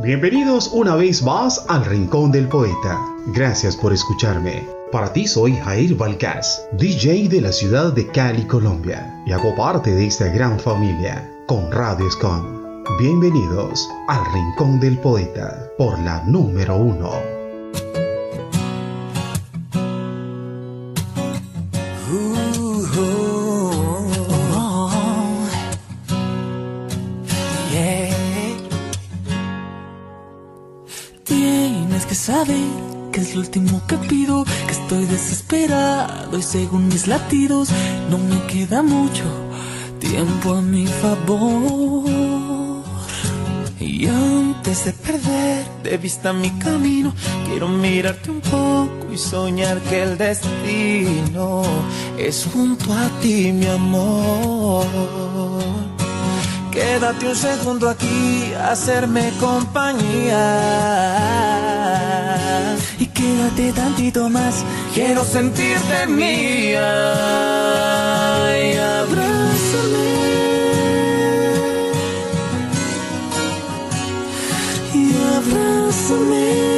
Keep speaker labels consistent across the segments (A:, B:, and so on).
A: Bienvenidos una vez más al Rincón del Poeta. Gracias por escucharme. Para ti soy Jair Valcás, DJ de la ciudad de Cali, Colombia, y hago parte de esta gran familia con Radio Escom. Bienvenidos al Rincón del Poeta por la número uno.
B: Que pido, que estoy desesperado y según mis latidos no me queda mucho tiempo a mi favor. Y antes de perder de vista mi camino, quiero mirarte un poco y soñar que el destino es junto a ti, mi amor. Quédate un segundo aquí, hacerme compañía. Quédate tantito más, quiero sentirte mía. Y abrázame. Y abrázame.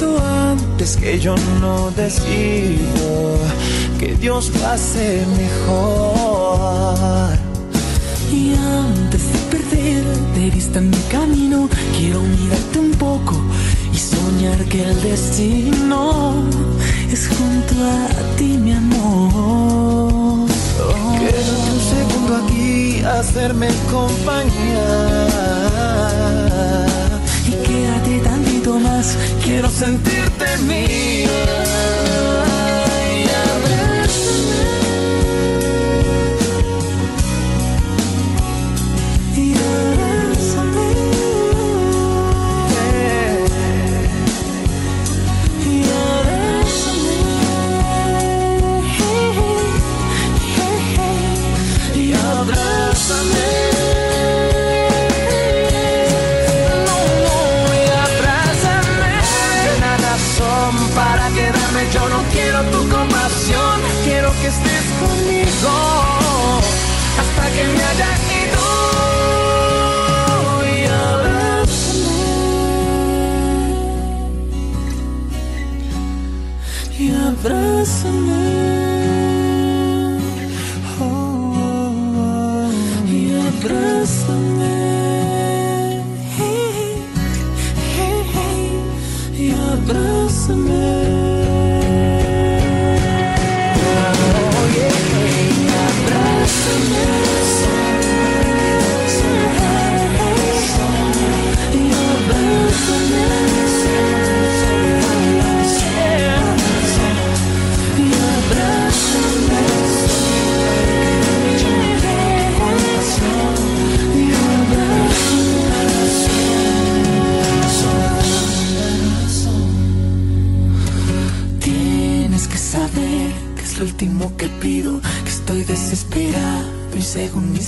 B: Antes que yo no decido que Dios lo hace mejor. Y antes de perder de vista mi camino, quiero mirarte un poco y soñar que el destino es junto a ti, mi amor. Quédate un segundo aquí, hacerme compañía quiero sentirte mía.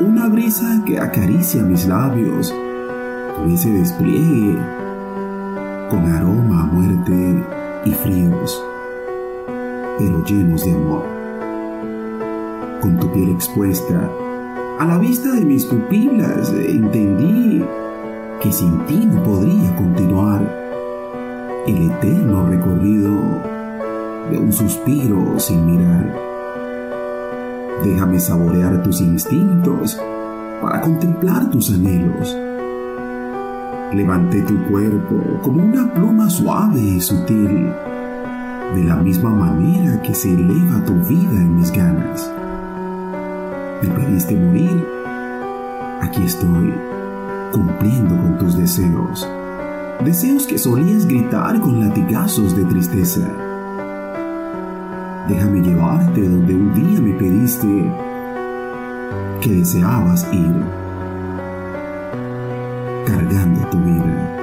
A: Una brisa que acaricia mis labios con ese despliegue, con aroma a muerte y fríos, pero llenos de amor. Con tu piel expuesta, a la vista de mis pupilas entendí que sin ti no podría continuar el eterno recorrido de un suspiro sin mirar. Déjame saborear tus instintos para contemplar tus anhelos. Levanté tu cuerpo como una pluma suave y sutil, de la misma manera que se eleva tu vida en mis ganas. Me pedí
C: debiste morir, aquí estoy, cumpliendo con tus deseos. Deseos que solías gritar con latigazos de tristeza. Déjame llevarte donde un día me pediste que deseabas ir, cargando tu vida.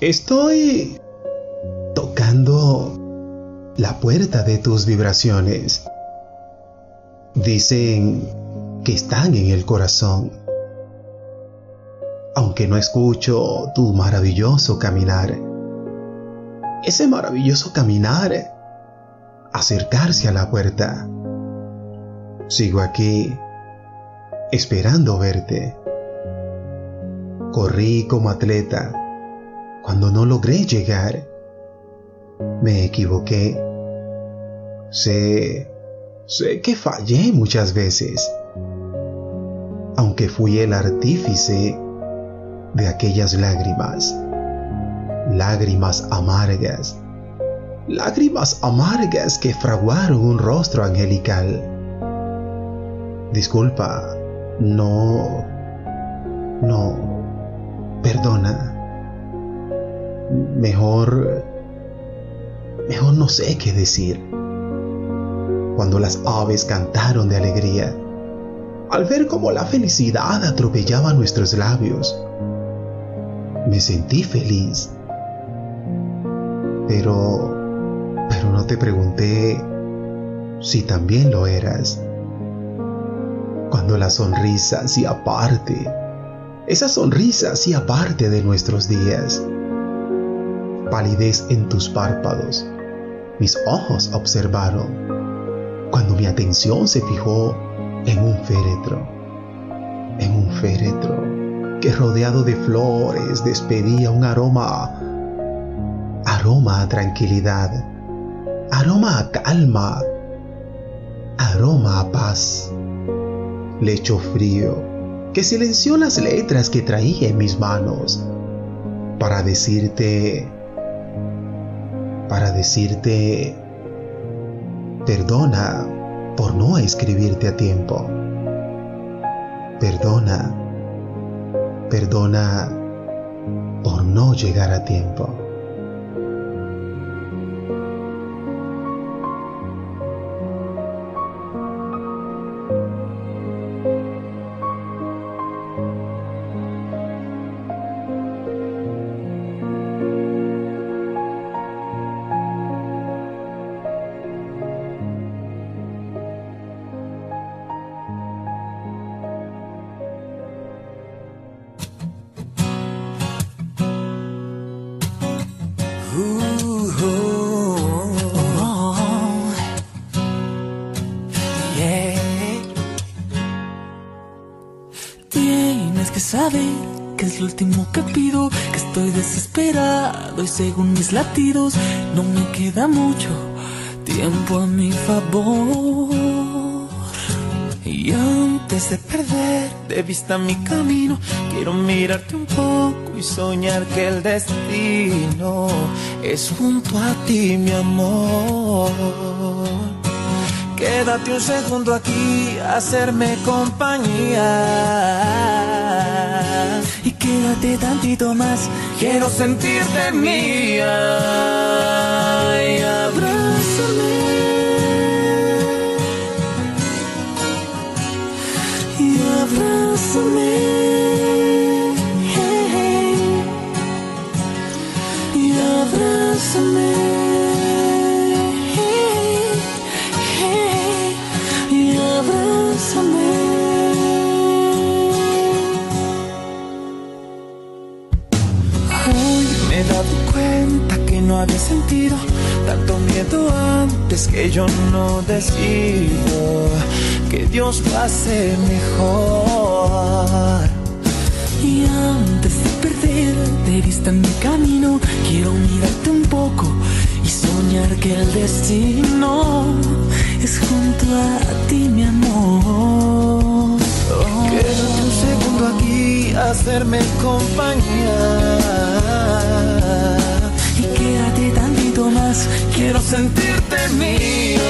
A: Estoy tocando la puerta de tus vibraciones. Dicen que están en el corazón. Aunque no escucho tu maravilloso caminar. Ese maravilloso caminar. Acercarse a la puerta. Sigo aquí, esperando verte. Corrí como atleta cuando no logré llegar. Me equivoqué. Sé, sé que fallé muchas veces, aunque fui el artífice de aquellas lágrimas, lágrimas amargas, lágrimas amargas que fraguaron un rostro angelical. Disculpa, no, no, perdona mejor... Mejor no sé qué decir. Cuando las aves cantaron de alegría, al ver cómo la felicidad atropellaba nuestros labios, me sentí feliz. Pero... Pero no te pregunté si también lo eras. Cuando la sonrisa hacía parte, esa sonrisa hacía parte de nuestros días palidez en tus párpados. Mis ojos observaron cuando mi atención se fijó en un féretro, en un féretro que rodeado de flores despedía un aroma, aroma a tranquilidad, aroma a calma, aroma a paz. Lecho frío que silenció las letras que traía en mis manos para decirte para decirte, perdona por no escribirte a tiempo. Perdona, perdona por no llegar a tiempo.
B: Según mis latidos no me queda mucho tiempo a mi favor. Y antes de perder de vista mi camino, quiero mirarte un poco y soñar que el destino es junto a ti, mi amor. Quédate un segundo aquí, hacerme compañía. Y quédate tantito más, quiero sentirte mía. Y abrázame. Y abrázame. Y abrázame. había sentido tanto miedo antes que yo no decido que Dios pase mejor. Y antes de perder de vista mi camino, quiero mirarte un poco y soñar que el destino es junto a ti, mi amor.
D: Oh. Quédate
B: un segundo aquí, hacerme compañía Tantito más, quiero sentirte mía.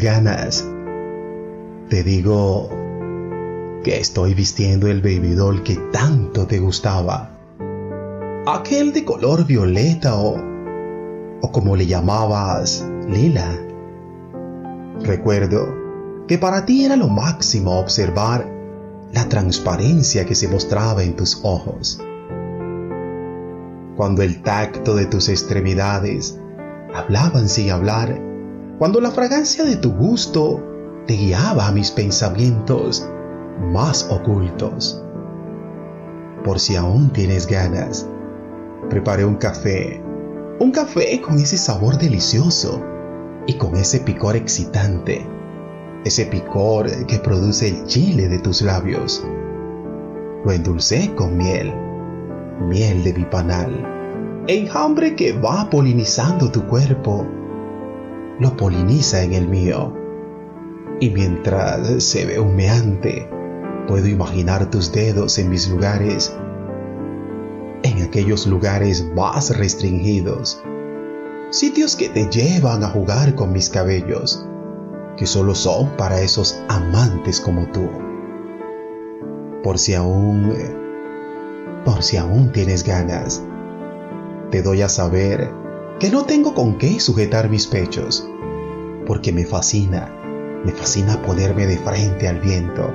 A: Ganas, te digo que estoy vistiendo el baby doll que tanto te gustaba. Aquel de color violeta o, o como le llamabas, lila. Recuerdo que para ti era lo máximo observar la transparencia que se mostraba en tus ojos. Cuando el tacto de tus extremidades hablaban sin hablar, cuando la fragancia de tu gusto te guiaba a mis pensamientos más ocultos. Por si aún tienes ganas, preparé un café, un café con ese sabor delicioso y con ese picor excitante, ese picor que produce el chile de tus labios. Lo endulcé con miel, miel de bipanal. Enjambre que va polinizando tu cuerpo, lo poliniza en el mío. Y mientras se ve humeante, puedo imaginar tus dedos en mis lugares, en aquellos lugares más restringidos, sitios que te llevan a jugar con mis cabellos, que solo son para esos amantes como tú. Por si aún, por si aún tienes ganas, te doy a saber que no tengo con qué sujetar mis pechos, porque me fascina, me fascina ponerme de frente al viento.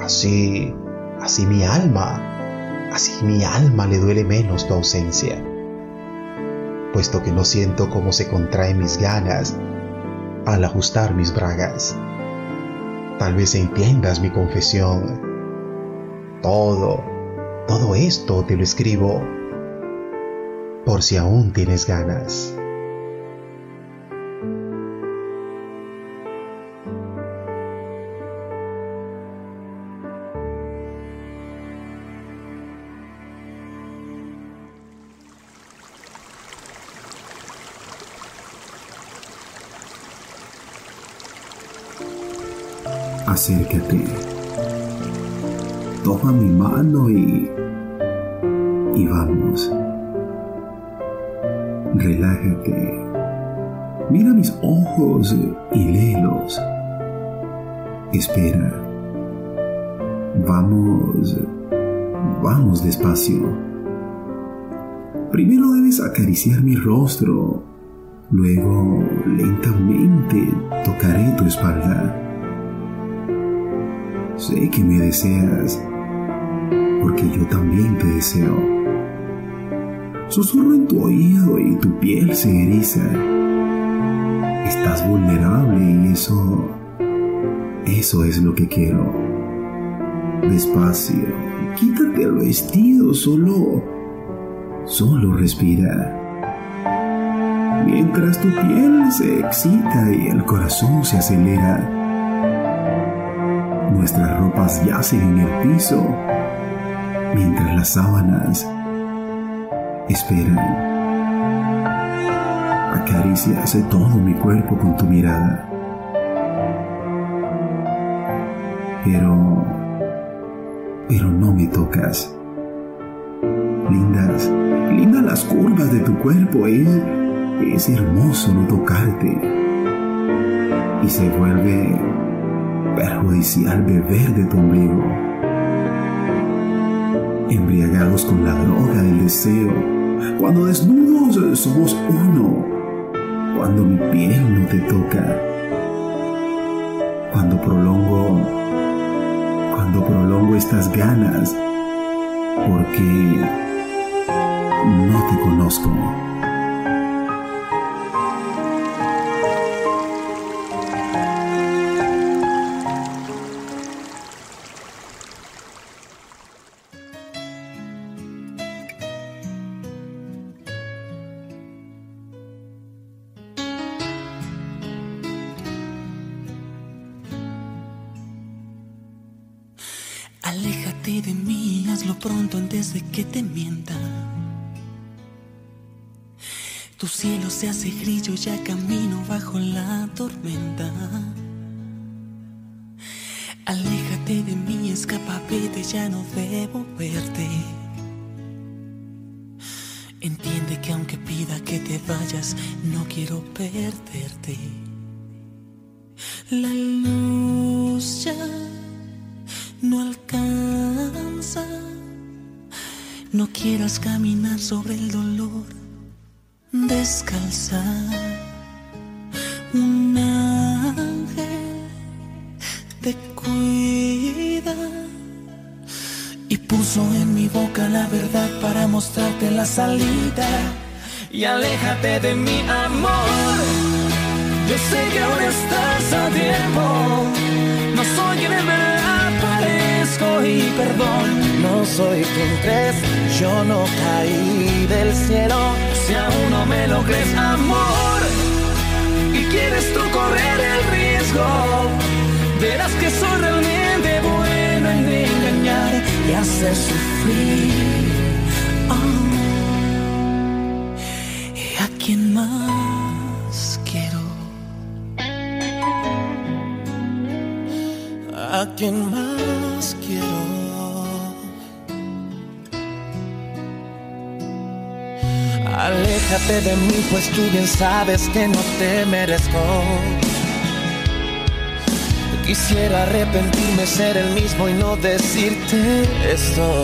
A: Así, así mi alma, así mi alma le duele menos tu ausencia, puesto que no siento cómo se contraen mis ganas al ajustar mis bragas. Tal vez entiendas mi confesión. Todo, todo esto te lo escribo por si aún tienes ganas.
C: Acércate, toma mi mano y, y vamos relájate. Mira mis ojos y léelos. Espera. Vamos, vamos despacio. Primero debes acariciar mi rostro, luego lentamente tocaré tu espalda. Sé que me deseas,
A: porque yo también te deseo. Susurro en tu oído y tu piel se eriza. Estás vulnerable y eso, eso es lo que quiero. Despacio, quítate el vestido, solo, solo respira. Mientras tu piel se excita y el corazón se acelera, nuestras ropas yacen en el piso mientras las sábanas esperan. Acaricias todo mi cuerpo con tu mirada. Pero, pero no me tocas. Lindas, lindas las curvas de tu cuerpo. Es, es hermoso no tocarte. Y se vuelve perjudicial beber de tu ombligo. Embriagados con la droga del deseo, cuando desnudos somos uno, cuando mi piel no te toca, cuando prolongo, cuando prolongo estas ganas, porque no te conozco.
B: Y aléjate de mi amor. Yo sé que aún estás a tiempo. No soy quien en verdad parezco y perdón.
D: No soy quien crees, yo no caí del cielo.
B: Si aún no me lo crees, amor, y quieres tú correr el riesgo, verás que soy realmente bueno en engañar y hacer sufrir. ¿A quién más quiero?
D: Aléjate de mí, pues tú bien sabes que no te merezco. Quisiera arrepentirme, ser el mismo y no decirte esto.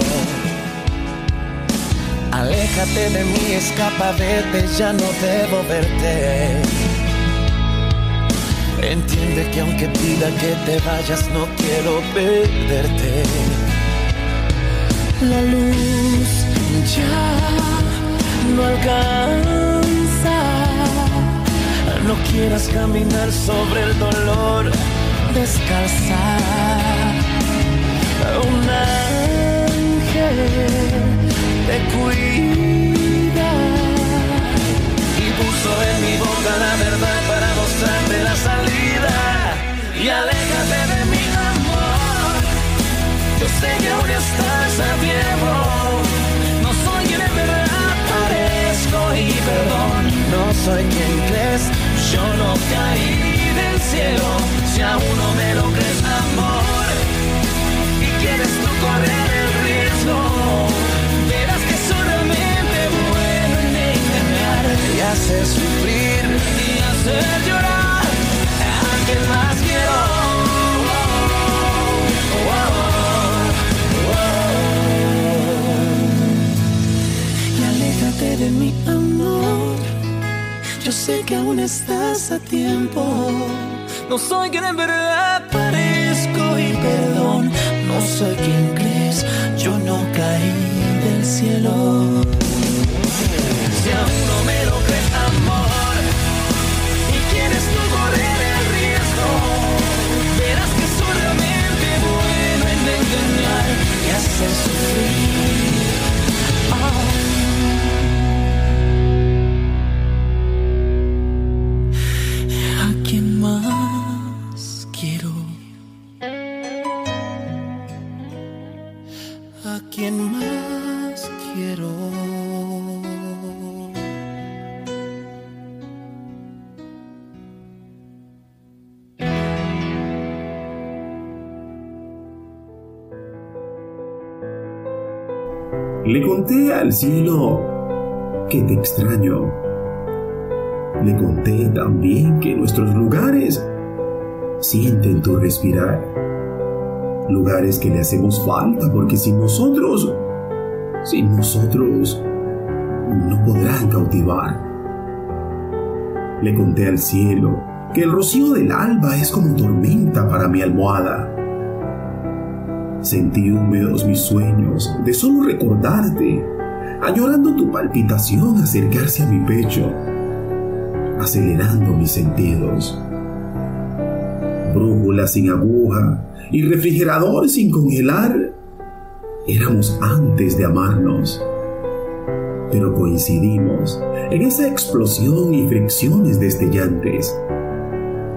D: Aléjate de mí, escapa, vete, ya no debo verte. Entiende que aunque pida que te vayas, no quiero perderte.
B: La luz ya no alcanza.
D: No quieras caminar sobre el dolor,
B: Descalza.
D: un ángel te cuida y puso en mi boca la verdad Y aléjate de mi amor, yo sé que aún estás a tiempo. No soy quien en verdad parezco y perdón, no soy quien crees, yo no caí del cielo. Si aún no me lo crees, amor, y quieres tú correr el riesgo, verás que soy realmente bueno en engañar y hacer sufrir y hacer llorar.
B: Sé que aún estás a tiempo. No soy quien en verdad parezco y perdón. No soy quien crees, yo no
D: cielo. Si aún no me lo crees, amor, y quieres tú correr el riesgo, verás que solamente bueno en engañar y hacer sufrir.
C: Le conté al cielo que te extraño. Le conté también que nuestros lugares sienten tu respirar. Lugares que le hacemos falta porque sin nosotros, sin nosotros, no podrán cautivar. Le conté al cielo que el rocío del alba es como tormenta para mi almohada. Sentí húmedos mis sueños de solo recordarte, añorando tu palpitación acercarse a mi pecho, acelerando mis sentidos. Brújula sin aguja y refrigerador sin congelar, éramos antes de amarnos. Pero coincidimos en esa explosión y fricciones destellantes,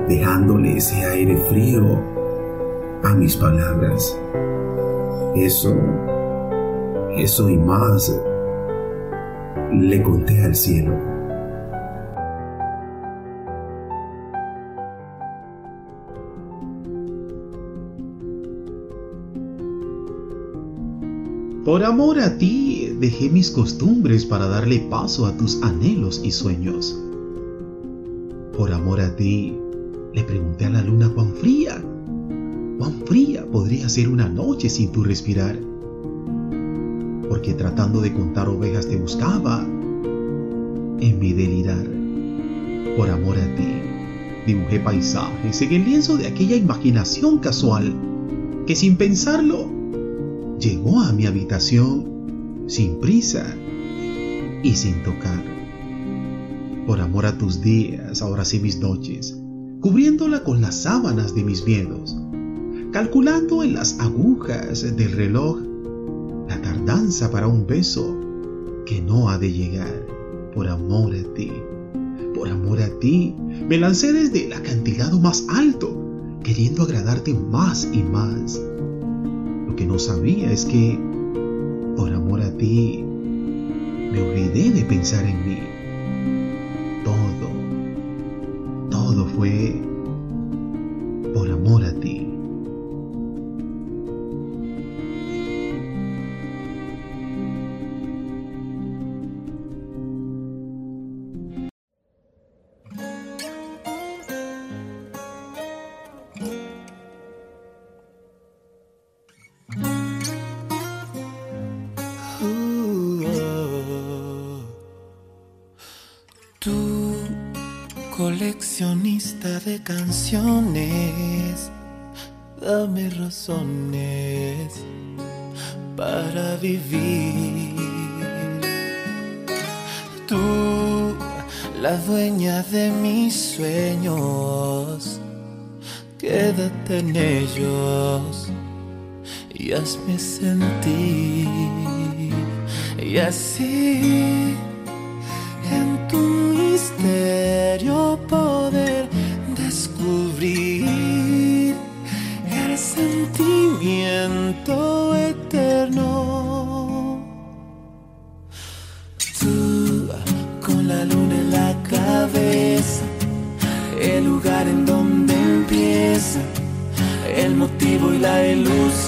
C: dejándole ese aire frío a mis palabras. Eso, eso y más, le conté al cielo.
A: Por amor a ti dejé mis costumbres para darle paso a tus anhelos y sueños. Por amor a ti le pregunté a la luna cuán fría, cuán fría podría ser una noche sin tu respirar. Porque tratando de contar ovejas te buscaba en mi delirar. Por amor a ti dibujé paisajes en el lienzo de aquella imaginación casual que sin pensarlo llegó a mi habitación sin prisa y sin tocar. Por amor a tus días, ahora sí mis noches, cubriéndola con las sábanas de mis miedos, calculando en las agujas del reloj la tardanza para un beso que no ha de llegar. Por amor a ti, por amor a ti, me lancé desde el acantilado más alto, queriendo agradarte más y más. Lo que no sabía es que, por amor a ti, me olvidé de pensar en mí. Todo, todo fue
D: coleccionista de canciones, dame razones para vivir. Tú, la dueña de mis sueños, quédate en ellos y hazme sentir. Y así,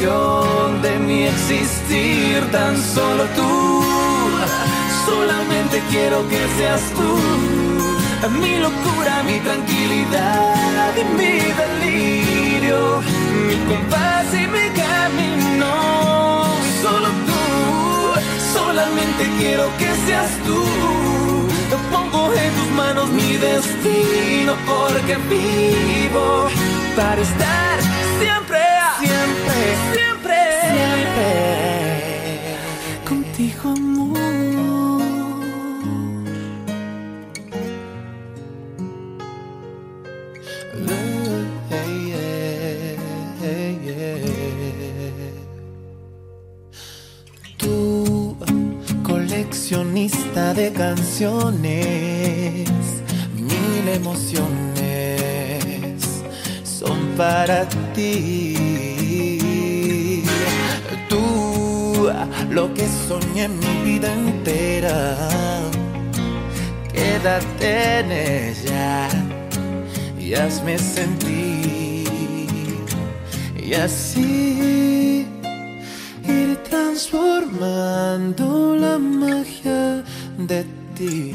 D: de mi existir, tan solo tú. Solamente quiero que seas tú, mi locura, mi tranquilidad y mi delirio, mi compás y mi camino. Solo tú, solamente quiero que seas tú. Pongo en tus manos mi destino porque vivo para estar siempre, siempre, siempre, contigo amor. Tú, coleccionista de canciones, mil emociones son para ti lo que soñé mi vida entera, quédate en ella y hazme sentir. Y así ir transformando la magia de ti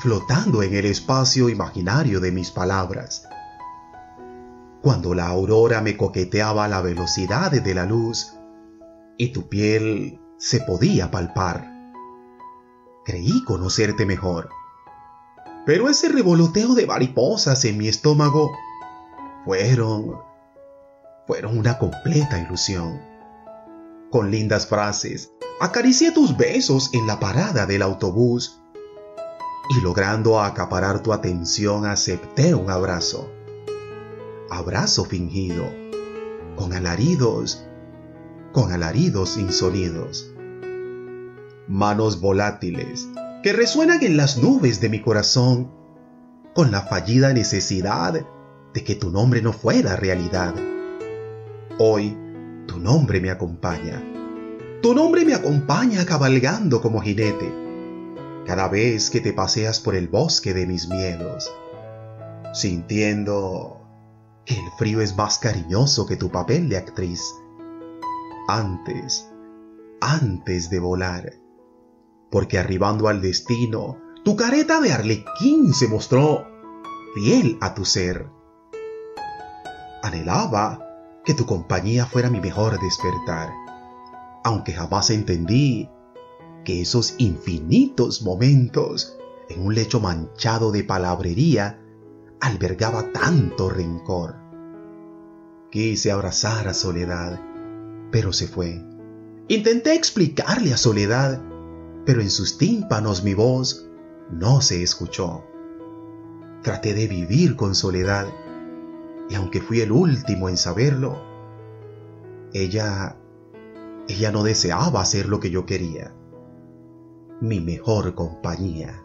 A: flotando en el espacio imaginario de mis palabras. Cuando la aurora me coqueteaba a la velocidad de la luz y tu piel se podía palpar, creí conocerte mejor. Pero ese revoloteo de mariposas en mi estómago fueron, fueron una completa ilusión. Con lindas frases, acaricié tus besos en la parada del autobús y logrando acaparar tu atención acepté un abrazo. Abrazo fingido, con alaridos, con alaridos insonidos. Manos volátiles que resuenan en las nubes de mi corazón con la fallida necesidad de que tu nombre no fuera realidad. Hoy tu nombre me acompaña. Tu nombre me acompaña cabalgando como jinete cada vez que te paseas por el bosque de mis miedos, sintiendo que el frío es más cariñoso que tu papel de actriz. Antes, antes de volar, porque arribando al destino, tu careta de arlequín se mostró fiel a tu ser. Anhelaba que tu compañía fuera mi mejor despertar, aunque jamás entendí que esos infinitos momentos en un lecho manchado de palabrería albergaba tanto rencor. Quise abrazar a Soledad, pero se fue. Intenté explicarle a Soledad, pero en sus tímpanos mi voz no se escuchó. Traté de vivir con Soledad, Y aunque fui el último en saberlo, ella, ella no deseaba hacer lo que yo quería. Mi mejor compañía.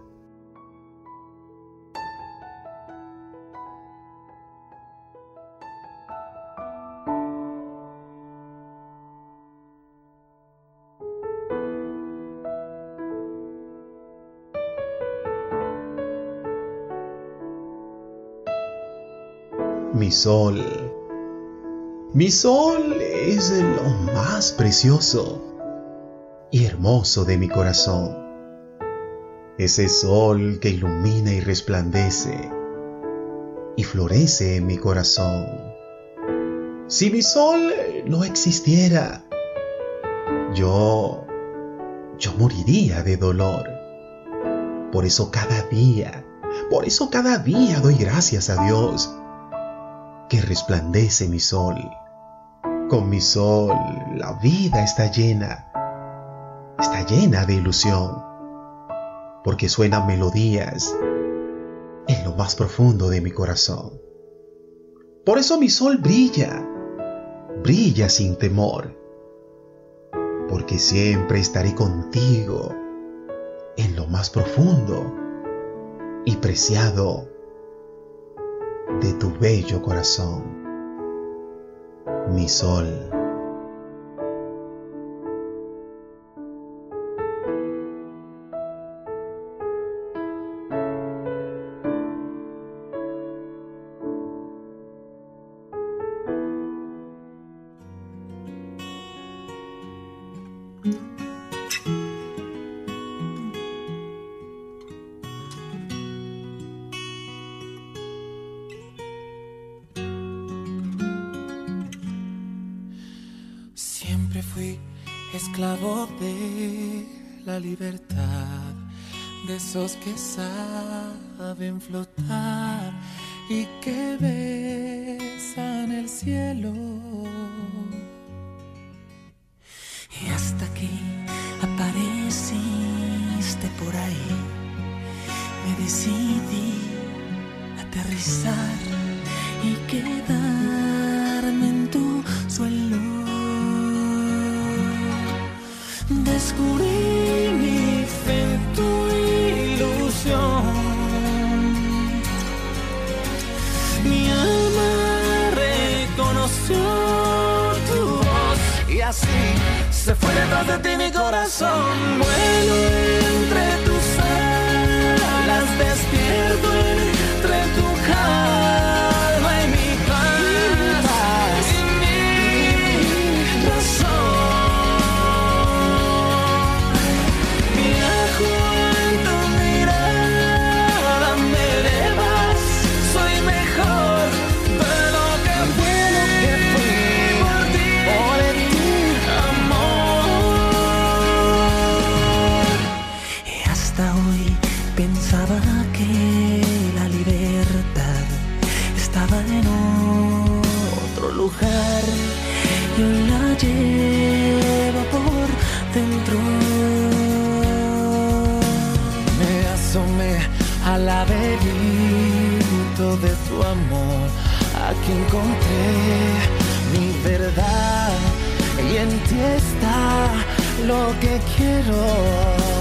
A: Mi sol. Mi sol es lo más precioso y hermoso de mi corazón. Ese sol que ilumina y resplandece y florece en mi corazón. Si mi sol no existiera, yo, yo moriría de dolor. Por eso cada día, por eso cada día doy gracias a Dios que resplandece mi sol. Con mi sol la vida está llena, llena de ilusión, porque suenan melodías en lo más profundo de mi corazón. Por eso mi sol brilla, brilla sin temor, porque siempre estaré contigo en lo más profundo y preciado de tu bello corazón, mi sol.
B: Esclavo de la libertad, de esos que saben flotar y que besan el cielo. Y hasta aquí apareciste por ahí, me decidí aterrizar en ti está lo que quiero.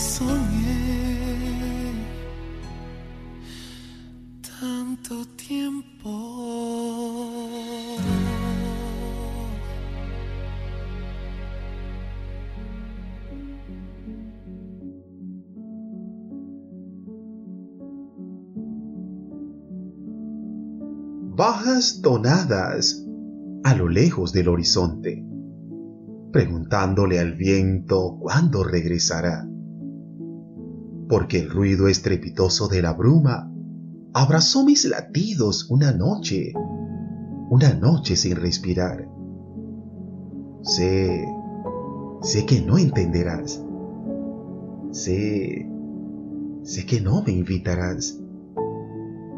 B: Soñé tanto tiempo.
A: bajas tonadas a lo lejos del horizonte, preguntándole al viento cuándo regresará. Porque el ruido estrepitoso de la bruma abrazó mis latidos una noche, una noche sin respirar. Sé, sé que no entenderás. Sé, sé que no me invitarás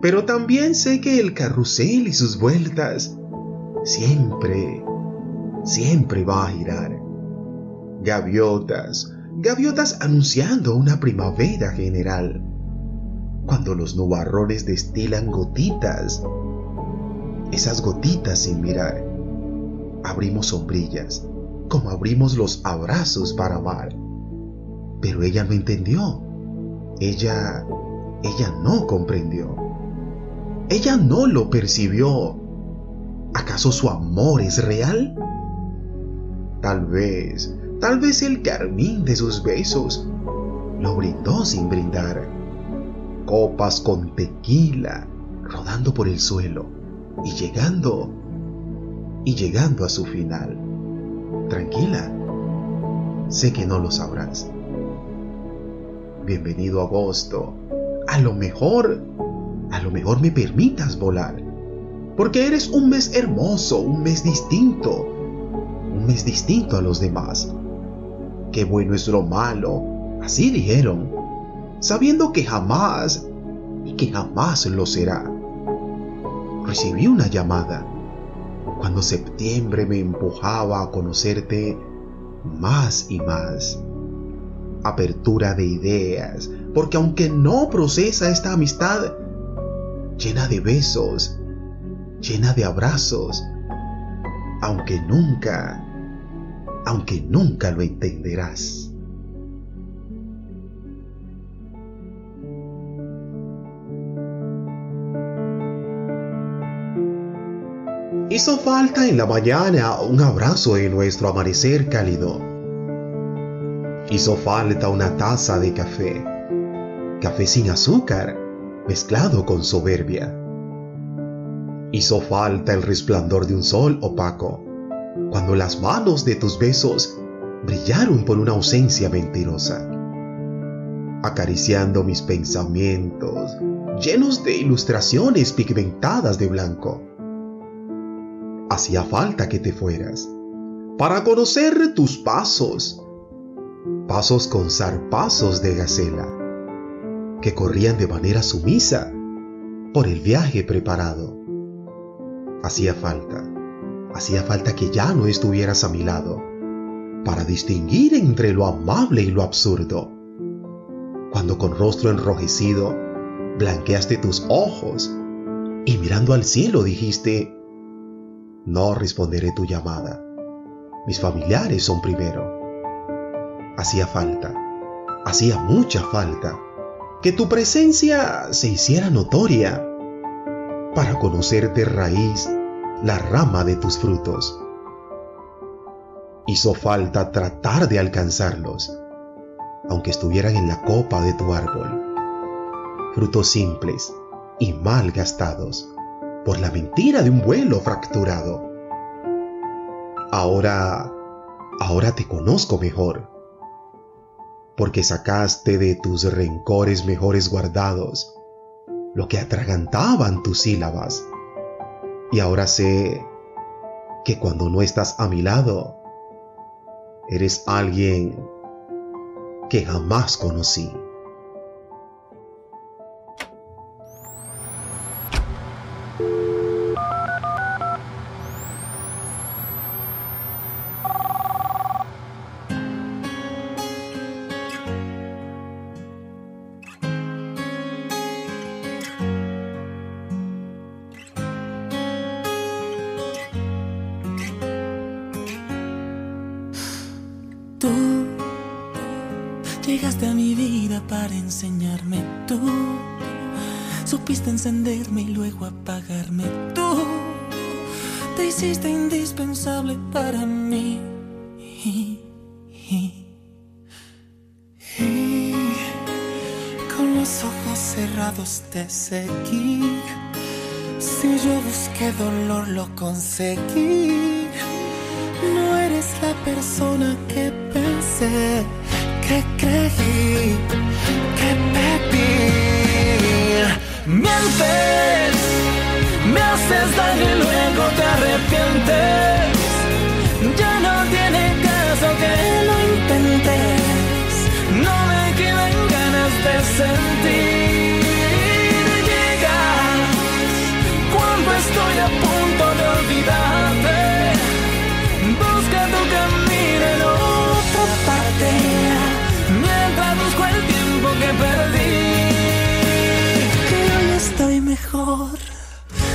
A: pero también sé que el carrusel y sus vueltas siempre, siempre va a girar. Gaviotas, gaviotas anunciando una primavera general. Cuando los nubarrones destilan gotitas, esas gotitas sin mirar, abrimos sombrillas, como abrimos los abrazos para amar. Pero ella no entendió. Ella, ella no comprendió. Ella no lo percibió. ¿Acaso su amor es real? Tal vez, tal vez el carmín de sus besos lo brindó sin brindar. Copas con tequila rodando por el suelo y llegando, y llegando a su final. Tranquila, sé que no lo sabrás. Bienvenido agosto. A lo mejor a lo mejor me permitas volar. Porque eres un mes hermoso, un mes distinto, un mes distinto a los demás. Qué bueno es lo malo, así dijeron, sabiendo que jamás y que jamás lo será. Recibí una llamada cuando septiembre me empujaba a conocerte más y más. Apertura de ideas, porque aunque no procesa esta amistad, llena de besos, llena de abrazos, aunque nunca, aunque nunca lo entenderás. Hizo falta en la mañana un abrazo en nuestro amanecer cálido. Hizo falta una taza de café, café sin azúcar, mezclado con soberbia. Hizo falta el resplandor de un sol opaco, cuando las manos de tus besos brillaron por una ausencia mentirosa, acariciando mis pensamientos llenos de ilustraciones pigmentadas de blanco. Hacía falta que te fueras para conocer tus pasos, pasos con zarpazos de gacela que corrían de manera sumisa por el viaje preparado. Hacía falta, hacía falta que ya no estuvieras a mi lado para distinguir entre lo amable y lo absurdo. Cuando con rostro enrojecido blanqueaste tus ojos y mirando al cielo dijiste, no responderé tu llamada, mis familiares son primero. Hacía falta, hacía mucha falta que tu presencia se hiciera notoria para conocer de raíz la rama de tus frutos. Hizo falta tratar de alcanzarlos, aunque estuvieran en la copa de tu árbol. Frutos simples y mal gastados por la mentira de un vuelo fracturado. Ahora, ahora te conozco mejor porque sacaste de tus rencores mejores guardados lo que atragantaban tus sílabas. Y ahora sé que cuando no estás a mi lado, eres alguien que jamás conocí.
B: Persona que pensé, que creí, que pedí. Mientes, me haces daño y luego te arrepientes.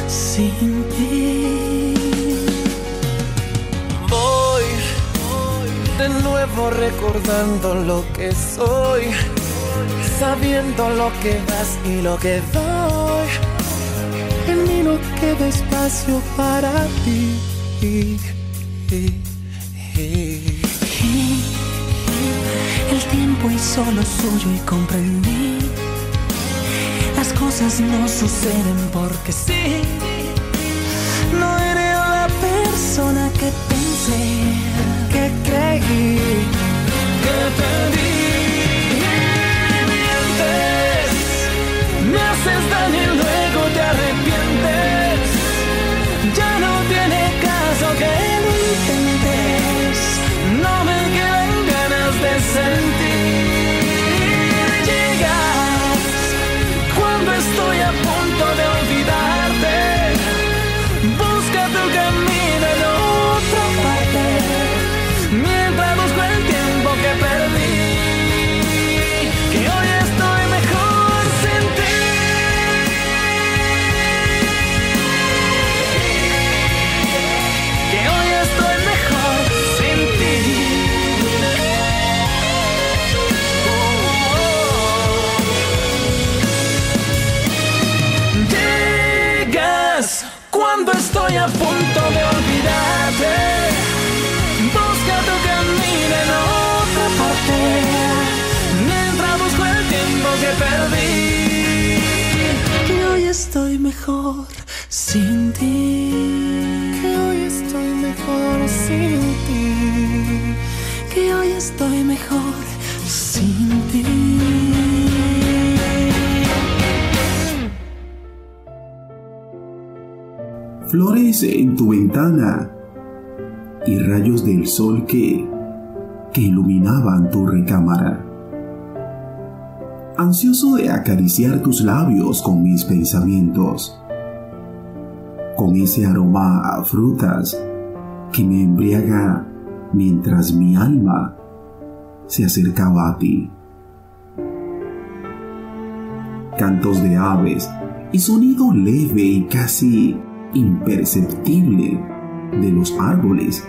B: Sin ti. Voy de nuevo recordando lo que soy, sabiendo lo que das y lo que doy. En mí no queda espacio para ti. El tiempo hizo lo suyo y comprendí. Cosas no suceden porque sí. No eres la persona que pensé, que creí, que pedí. Mientes, me haces daño y en tu
A: ventana y rayos del sol que, que iluminaban tu recámara. Ansioso de acariciar tus labios con mis pensamientos, con ese aroma a frutas que me embriaga mientras mi alma se acercaba a ti. Cantos de aves y sonido leve y casi imperceptible de los árboles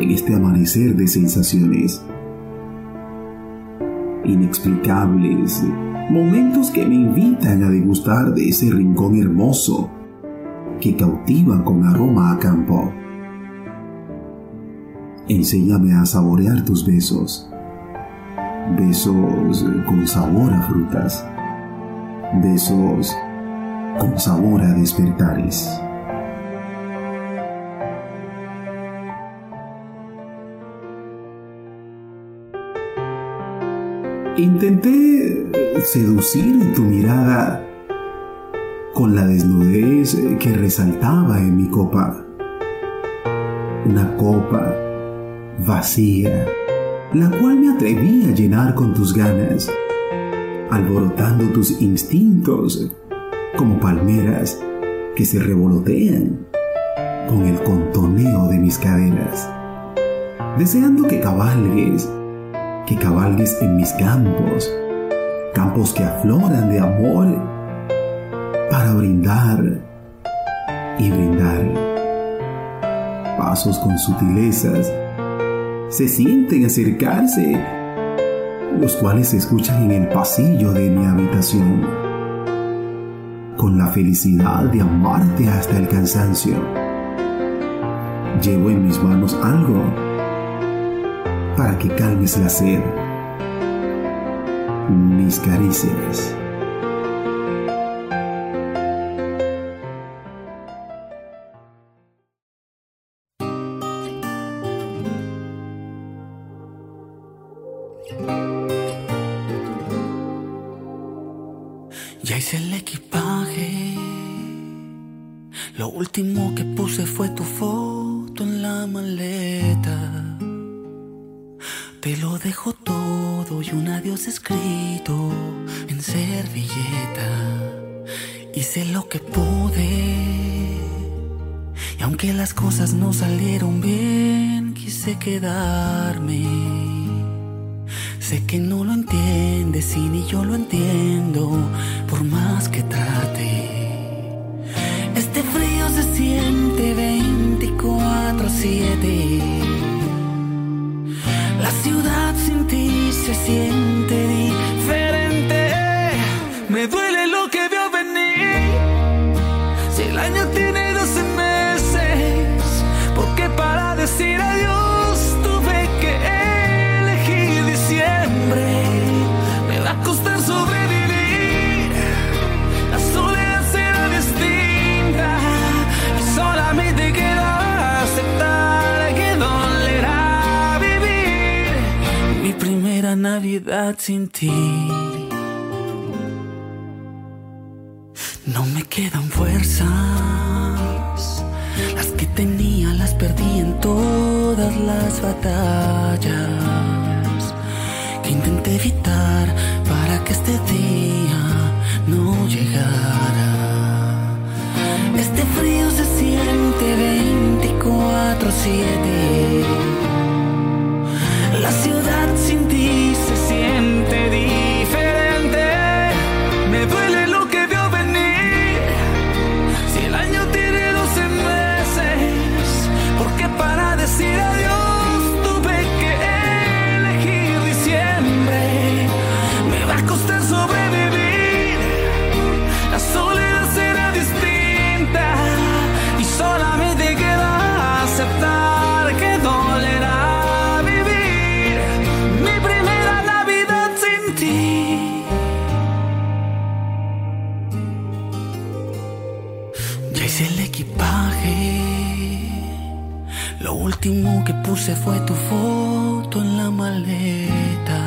A: en este amanecer de sensaciones. Inexplicables, momentos que me invitan a degustar de ese rincón hermoso que cautiva con aroma a campo. Enséñame a saborear tus besos, besos con sabor a frutas, besos con sabor a despertares. Intenté seducir tu mirada con la desnudez que resaltaba en mi copa. Una copa vacía, la cual me atreví a llenar con tus ganas, alborotando tus instintos como palmeras que se revolotean con el contoneo de mis caderas, deseando que cabalgues que cabalgues en mis campos, campos que afloran de amor para brindar y brindar. Pasos con sutilezas se sienten acercarse
C: los cuales se escuchan en el pasillo de mi habitación, con la felicidad de amarte hasta el cansancio. Llevo en mis manos algo para que calmes la sed. Mis caricias.
B: Lo que pude. Y aunque las cosas no salieron bien, quise quedarme. Sé que no lo entiendes y ni yo lo entiendo, por más que trate. Este frío se siente 24-7. La ciudad sin ti se siente Navidad sin ti. No me quedan fuerzas. Las que tenía las perdí en todas las batallas intenté evitar para que este día no llegara. Este frío se siente 24-7. La ciudad que puse fue tu foto en la maleta.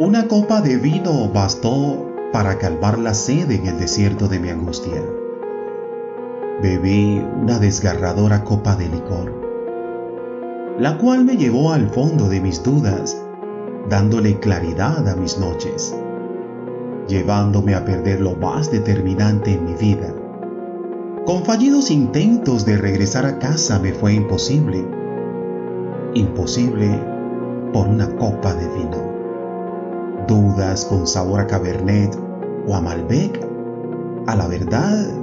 A: Una copa de vino bastó para calmar la sed en el desierto de mi angustia. Bebí una desgarradora copa de licor, la cual me llevó al fondo de mis dudas, dándole claridad a mis noches llevándome a perder lo más determinante en mi vida. Con fallidos intentos de regresar a casa me fue imposible. Imposible por una copa de vino. Dudas con sabor a Cabernet o a Malbec. A la verdad,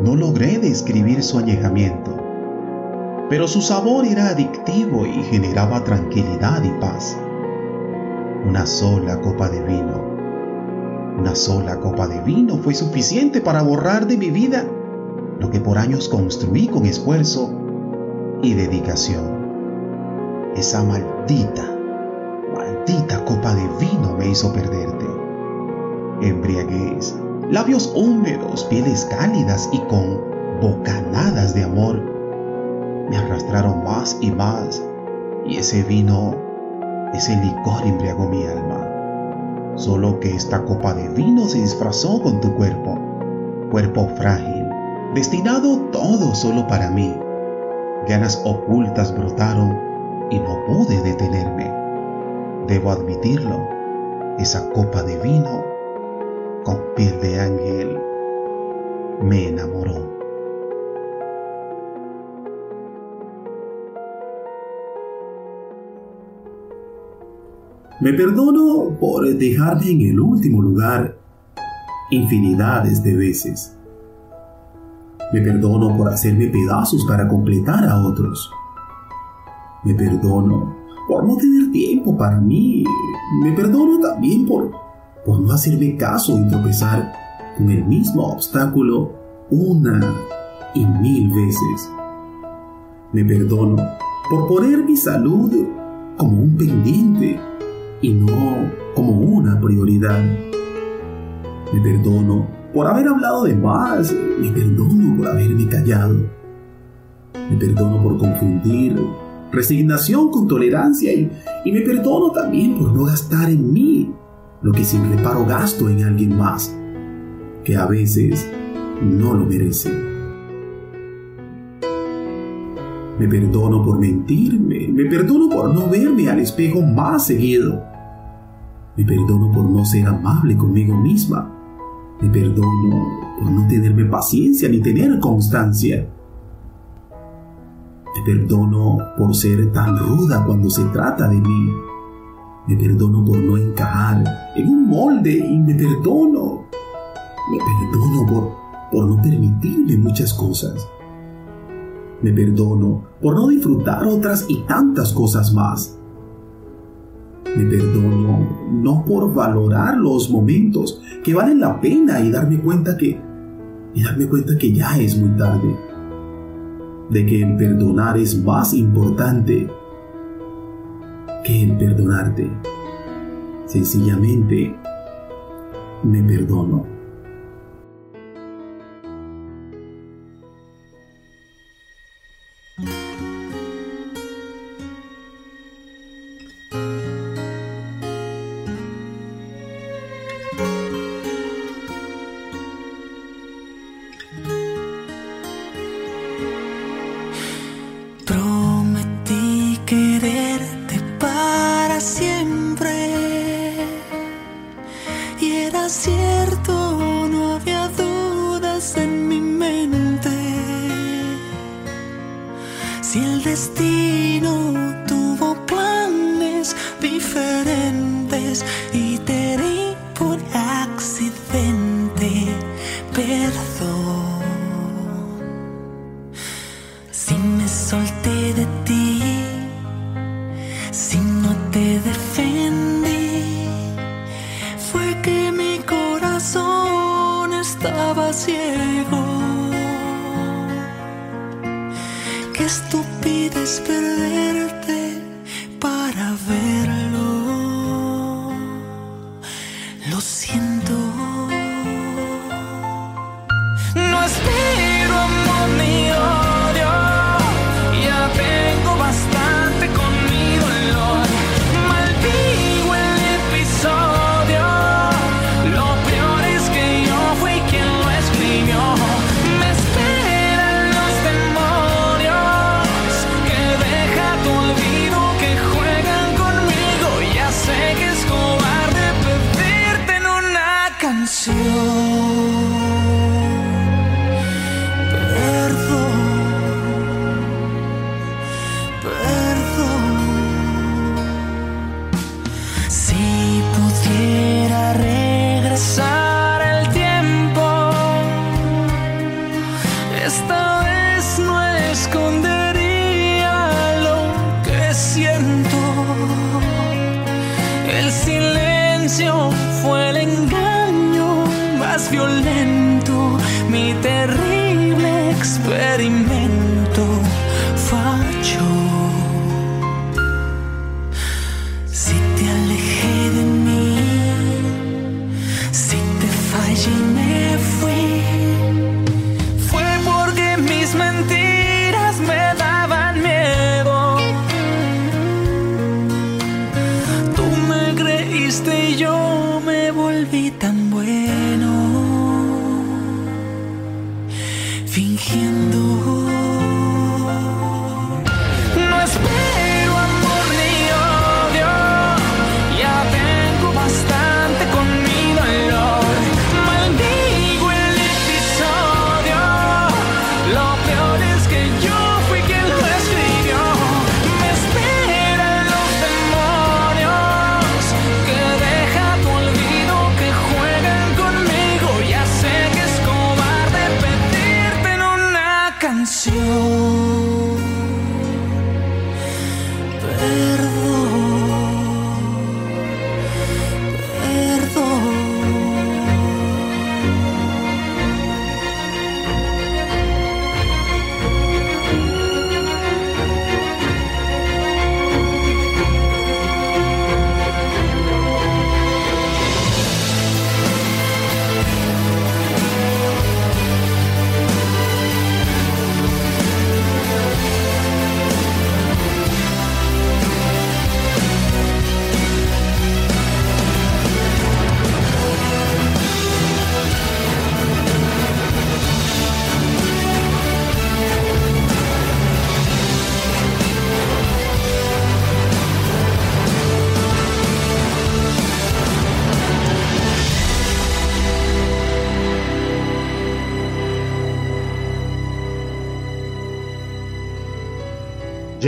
A: no logré describir su añejamiento. Pero su sabor era adictivo y generaba tranquilidad y paz. Una sola copa de vino una sola copa de vino fue suficiente para borrar de mi vida lo que por años construí con esfuerzo y dedicación. Esa maldita, maldita copa de vino me hizo perderte. Embriaguez, labios húmedos, pieles cálidas y con bocanadas de amor me arrastraron más y más y ese vino, ese licor embriagó mi alma. Solo que esta copa de vino se disfrazó con tu cuerpo, cuerpo frágil, destinado todo solo para mí. Ganas ocultas brotaron y no pude detenerme. Debo admitirlo, esa copa de vino con piel de ángel me enamoró.
C: Me perdono por dejarte en el último lugar infinidades de veces. Me perdono por hacerme pedazos para completar a otros.
B: Me perdono por no tener tiempo para mí. Me perdono también por, por no hacerme caso y tropezar con el mismo obstáculo una y mil veces. Me perdono por poner mi salud como un pendiente y no como una prioridad. Me perdono por haber hablado de más. Me perdono por haberme callado. Me perdono por confundir resignación con tolerancia y, y me perdono también por no gastar en mí lo que sin reparo gasto en alguien más, que a veces no lo merece. Me perdono por mentirme, me perdono por no verme al espejo más seguido. Me perdono por no ser amable conmigo misma. Me perdono por no tenerme paciencia ni tener constancia. Me perdono por ser tan ruda cuando se trata de mí. Me perdono por no encajar en un molde y me perdono. Me perdono por, por no permitirme muchas cosas. Me perdono por no disfrutar otras y tantas cosas más. Me perdono no por valorar los momentos que valen la pena y darme cuenta que y darme cuenta que ya es muy tarde de que el perdonar es más importante que el perdonarte. Sencillamente, me perdono.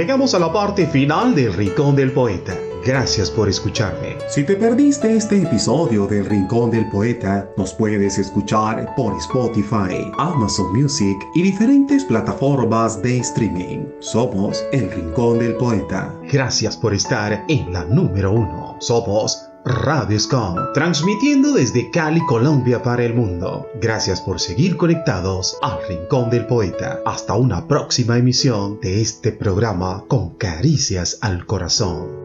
A: Llegamos a la parte final del Rincón del Poeta. Gracias por escucharme.
C: Si te perdiste este episodio del Rincón del Poeta, nos puedes escuchar por Spotify, Amazon Music y diferentes plataformas de streaming. Somos el Rincón del Poeta.
A: Gracias por estar en la número uno. Somos Radio Scom, transmitiendo desde Cali, Colombia para el mundo. Gracias por seguir conectados al Rincón del Poeta. Hasta una próxima emisión de este programa con caricias al corazón.